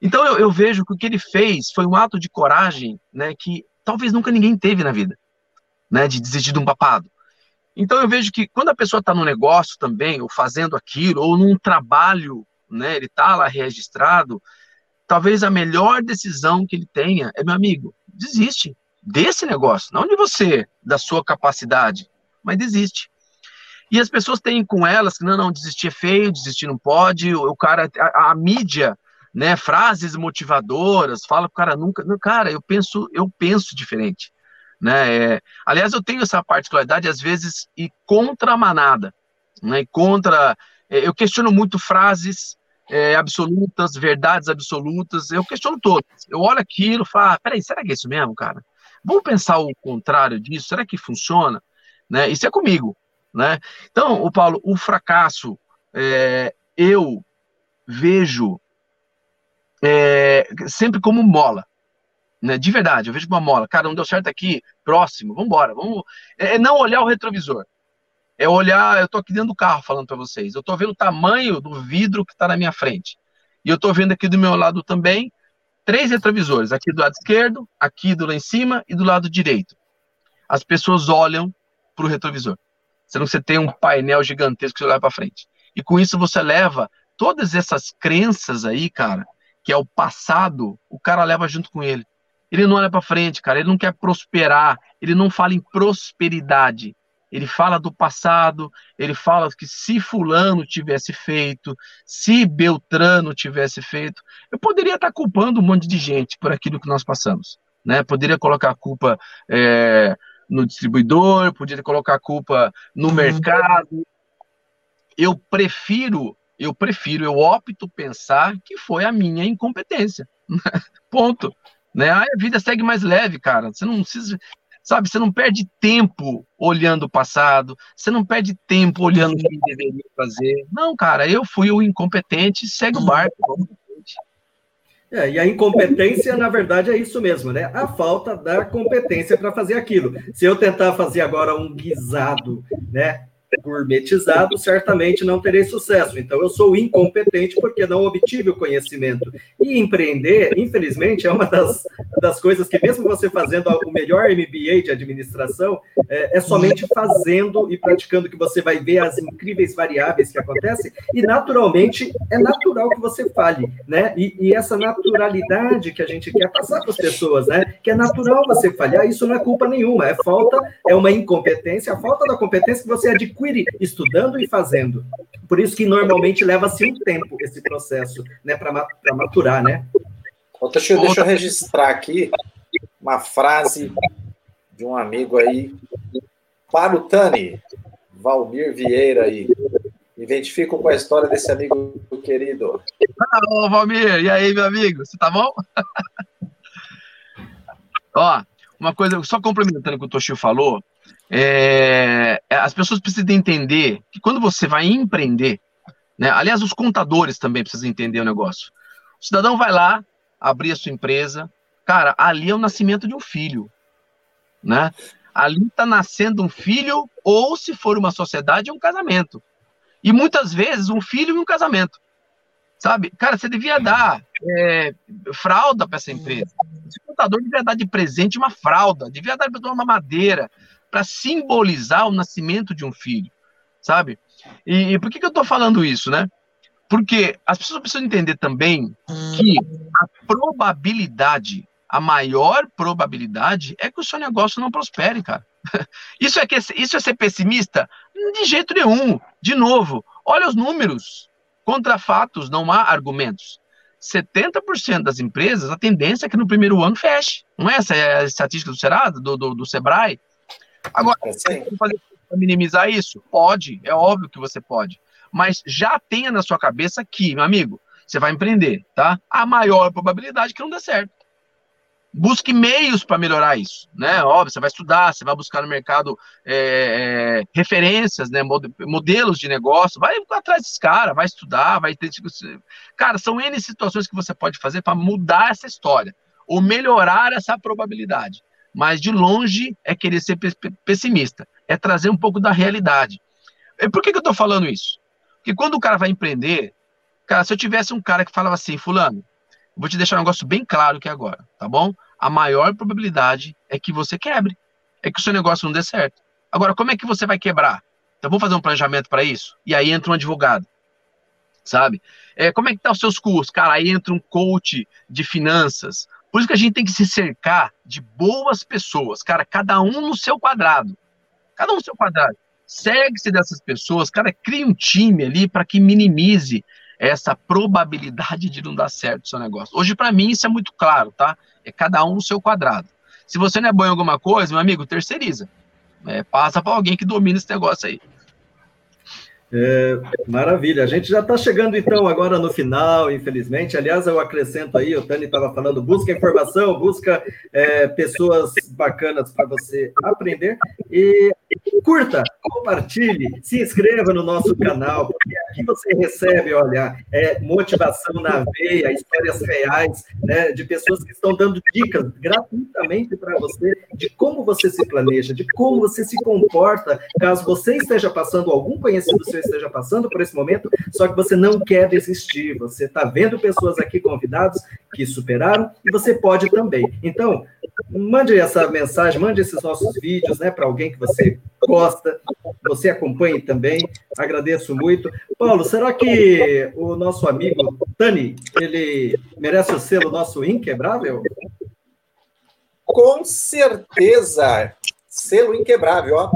Então eu, eu vejo que o que ele fez foi um ato de coragem, né? Que talvez nunca ninguém teve na vida, né? De desistir de um papado. Então eu vejo que quando a pessoa está no negócio também, ou fazendo aquilo, ou num trabalho, né, ele está lá registrado, talvez a melhor decisão que ele tenha é, meu amigo, desiste desse negócio, não de você, da sua capacidade, mas desiste. E as pessoas têm com elas que não, não, desistir é feio, desistir não pode, o, cara, a, a, mídia, né, frases motivadoras, fala pro cara nunca, não, cara, eu penso, eu penso diferente. Né? É, aliás, eu tenho essa particularidade, às vezes, e contra a manada, né? E contra. É, eu questiono muito frases é, absolutas, verdades absolutas, eu questiono todas. Eu olho aquilo falo, ah, peraí, será que é isso mesmo, cara? Vamos pensar o contrário disso? Será que funciona? Né? Isso é comigo. Né? Então, o Paulo, o fracasso, é, eu vejo é, sempre como mola. Né? De verdade, eu vejo uma mola. Cara, não deu certo aqui, próximo, vamos embora. É, é não olhar o retrovisor. É olhar, eu tô aqui dentro do carro falando para vocês. Eu tô vendo o tamanho do vidro que está na minha frente. E eu tô vendo aqui do meu lado também três retrovisores, aqui do lado esquerdo, aqui do lá em cima e do lado direito. As pessoas olham para o retrovisor. Sendo que você tem um painel gigantesco que você olha para frente. E com isso você leva todas essas crenças aí, cara, que é o passado, o cara leva junto com ele. Ele não olha para frente, cara. Ele não quer prosperar. Ele não fala em prosperidade. Ele fala do passado. Ele fala que se Fulano tivesse feito, se Beltrano tivesse feito, eu poderia estar culpando um monte de gente por aquilo que nós passamos. Né? Poderia colocar a culpa é, no distribuidor, poderia colocar a culpa no uhum. mercado. Eu prefiro, eu prefiro, eu opto pensar que foi a minha incompetência. Ponto né? Aí a vida segue mais leve, cara. Você não precisa, sabe? Você não perde tempo olhando o passado, você não perde tempo olhando o que deveria fazer. Não, cara, eu fui o incompetente, segue o barco. É, e a incompetência, na verdade, é isso mesmo, né? A falta da competência para fazer aquilo. Se eu tentar fazer agora um guisado, né? Gourmetizado, certamente não terei sucesso. Então, eu sou incompetente porque não obtive o conhecimento. E empreender, infelizmente, é uma das, das coisas que, mesmo você fazendo o melhor MBA de administração, é, é somente fazendo e praticando que você vai ver as incríveis variáveis que acontecem. E, naturalmente, é natural que você fale, né? E, e essa naturalidade que a gente quer passar para as pessoas, né? Que é natural você falhar, isso não é culpa nenhuma, é falta, é uma incompetência, a falta da competência que você adquire adquire estudando e fazendo. Por isso que normalmente leva-se um tempo esse processo, né, para maturar, né? Deixa eu, deixa eu registrar aqui uma frase de um amigo aí, para o Tani, Valmir Vieira aí. Me identifico com a história desse amigo querido. Alô, Valmir, e aí, meu amigo, você tá bom? Ó, uma coisa, só complementando o que o Toshio falou, é, é, as pessoas precisam entender que quando você vai empreender, né, aliás, os contadores também precisam entender o negócio. O cidadão vai lá, abrir a sua empresa, cara, ali é o nascimento de um filho, né? Ali está nascendo um filho, ou se for uma sociedade, um casamento. E muitas vezes um filho e um casamento. Sabe? Cara, você devia dar é, fralda para essa empresa. Esse contador devia dar de presente uma fralda, devia dar uma madeira para simbolizar o nascimento de um filho, sabe? E, e por que, que eu estou falando isso, né? Porque as pessoas precisam entender também que a probabilidade, a maior probabilidade é que o seu negócio não prospere, cara. Isso é, que, isso é ser pessimista? De jeito nenhum. De novo, olha os números. Contra fatos não há argumentos. 70% das empresas, a tendência é que no primeiro ano feche. Não é essa é a estatística do Serasa, do, do, do Sebrae? Agora, é você fazer para minimizar isso? Pode, é óbvio que você pode. Mas já tenha na sua cabeça que, meu amigo, você vai empreender, tá? A maior probabilidade que não dê certo busque meios para melhorar isso, né? Óbvio, você vai estudar, você vai buscar no mercado é, é, referências, né? Modelos de negócio, vai atrás desses caras, vai estudar, vai ter. Tipo, cara, são N situações que você pode fazer para mudar essa história ou melhorar essa probabilidade. Mas de longe é querer ser pessimista, é trazer um pouco da realidade. E por que, que eu estou falando isso? Porque quando o cara vai empreender, cara, se eu tivesse um cara que falava assim, fulano, vou te deixar um negócio bem claro aqui agora, tá bom? a maior probabilidade é que você quebre, é que o seu negócio não dê certo. Agora, como é que você vai quebrar? Então, vou fazer um planejamento para isso. E aí entra um advogado, sabe? É, como é que tá os seus custos? Cara, aí entra um coach de finanças. Por isso que a gente tem que se cercar de boas pessoas, cara, cada um no seu quadrado. Cada um no seu quadrado. Segue-se dessas pessoas, cara, cria um time ali para que minimize essa probabilidade de não dar certo o seu negócio. Hoje, para mim, isso é muito claro, tá? É cada um no seu quadrado. Se você não é bom em alguma coisa, meu amigo, terceiriza. É, passa para alguém que domina esse negócio aí. É, maravilha. A gente já está chegando, então, agora no final, infelizmente. Aliás, eu acrescento aí, o Tani estava falando, busca informação, busca é, pessoas bacanas para você aprender. E curta, compartilhe, se inscreva no nosso canal, porque aqui você recebe, olha, é, motivação na veia, histórias reais, né, de pessoas que estão dando dicas gratuitamente para você de como você se planeja, de como você se comporta, caso você esteja passando, algum conhecido seu esteja passando por esse momento, só que você não quer desistir, você está vendo pessoas aqui convidados que superaram e você pode também. Então, mande essa mensagem, mande esses nossos vídeos, né, para alguém que você gosta, você acompanhe também. Agradeço muito. Paulo, será que o nosso amigo Tani, ele merece o selo nosso inquebrável? Com certeza. Selo inquebrável, ó.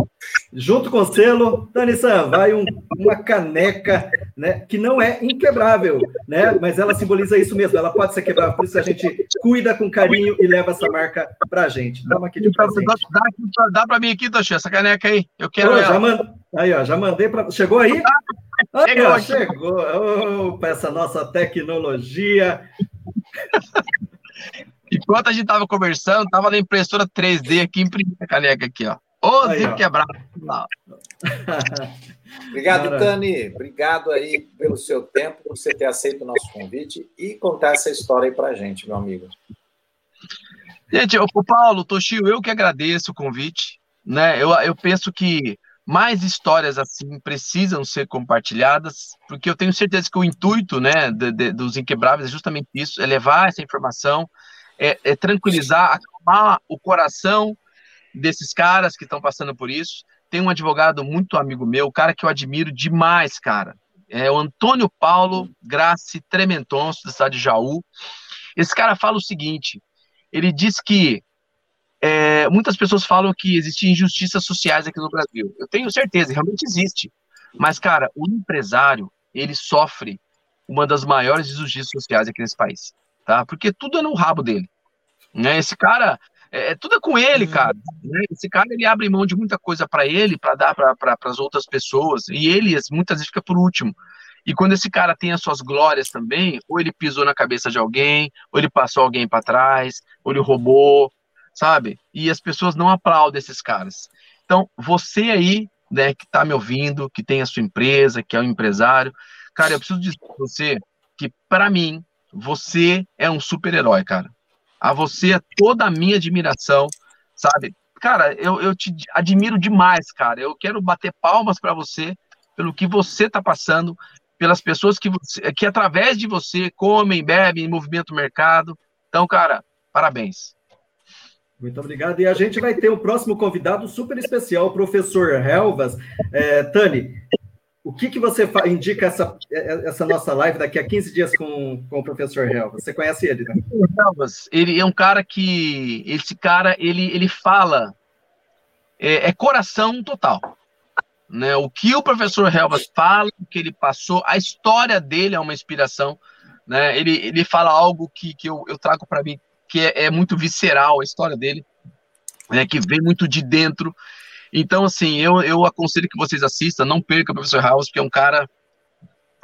Junto com o selo, Dani-san, vai um, uma caneca, né, que não é inquebrável, né, mas ela simboliza isso mesmo, ela pode ser quebrável, por isso a gente cuida com carinho e leva essa marca pra gente. Dá uma aqui de presente. Dá, dá, dá pra mim aqui, Toshi, essa caneca aí, eu quero ela. Já mand... Aí, ó, já mandei para... Chegou aí? Aí, chegou, ó, chegou. Opa, essa nossa tecnologia. Enquanto a gente tava conversando, tava na impressora 3D aqui, imprimindo a caneca aqui, ó. Ô, Zico quebrado. Obrigado. Tani. Obrigado aí pelo seu tempo, por você ter aceito o nosso convite e contar essa história aí pra gente, meu amigo. Gente, o Paulo, Toshio, eu que agradeço o convite. Né? Eu, eu penso que mais histórias assim precisam ser compartilhadas, porque eu tenho certeza que o intuito né, de, de, dos inquebráveis é justamente isso, é levar essa informação, é, é tranquilizar, acalmar o coração desses caras que estão passando por isso. Tem um advogado muito amigo meu, cara que eu admiro demais, cara. É o Antônio Paulo Graci Trementonso, da cidade de Jaú. Esse cara fala o seguinte: ele diz que é, muitas pessoas falam que existem injustiças sociais aqui no Brasil. Eu tenho certeza, realmente existe. Mas, cara, o empresário, ele sofre uma das maiores injustiças sociais aqui nesse país tá? Porque tudo é no rabo dele. Né? Esse cara, é, é tudo é com ele, uhum. cara. Né? Esse cara, ele abre mão de muita coisa para ele, para dar para as outras pessoas, e ele muitas vezes fica por último. E quando esse cara tem as suas glórias também, ou ele pisou na cabeça de alguém, ou ele passou alguém para trás, ou ele roubou, sabe? E as pessoas não aplaudem esses caras. Então, você aí, né, que está me ouvindo, que tem a sua empresa, que é um empresário, cara, eu preciso dizer para você que, para mim, você é um super-herói, cara. A você é toda a minha admiração, sabe? Cara, eu, eu te admiro demais, cara. Eu quero bater palmas para você pelo que você está passando, pelas pessoas que, você, que através de você comem, bebem, movimentam o mercado. Então, cara, parabéns. Muito obrigado. E a gente vai ter o próximo convidado super especial, o professor Helvas. É, Tani, o que, que você indica essa, essa nossa live daqui a 15 dias com, com o professor Helvas? Você conhece ele, né? Helvas, ele é um cara que. Esse cara, ele, ele fala. É, é coração total. Né? O que o professor Helvas fala, o que ele passou, a história dele é uma inspiração. Né? Ele, ele fala algo que, que eu, eu trago para mim que é, é, muito visceral a história dele, né, que vem muito de dentro. Então, assim, eu, eu aconselho que vocês assistam, não percam o Professor House, porque é um cara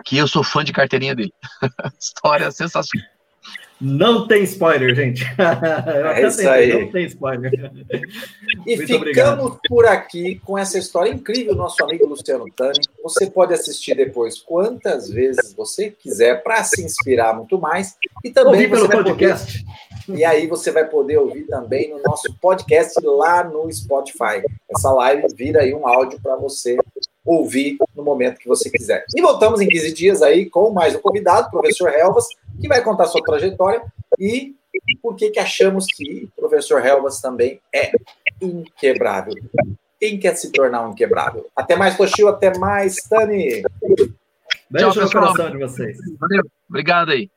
que eu sou fã de carteirinha dele. história sensacional. Não tem spoiler, gente. é isso aí. Não tem spoiler. E Muito ficamos obrigado. por aqui com essa história incrível do nosso amigo Luciano Tani. Você pode assistir depois quantas vezes você quiser para se inspirar muito mais. E também Ouvir pelo podcast. Poder... E aí você vai poder ouvir também no nosso podcast lá no Spotify. Essa live vira aí um áudio para você ouvir no momento que você quiser. E voltamos em 15 dias aí com mais um convidado, o professor Helvas, que vai contar sua trajetória e por que que achamos que o professor Helvas também é inquebrável. Quem quer se tornar um inquebrável? Até mais, Toshio, até mais, Tani. Beijo Tchau, no coração de vocês. Valeu, obrigado aí.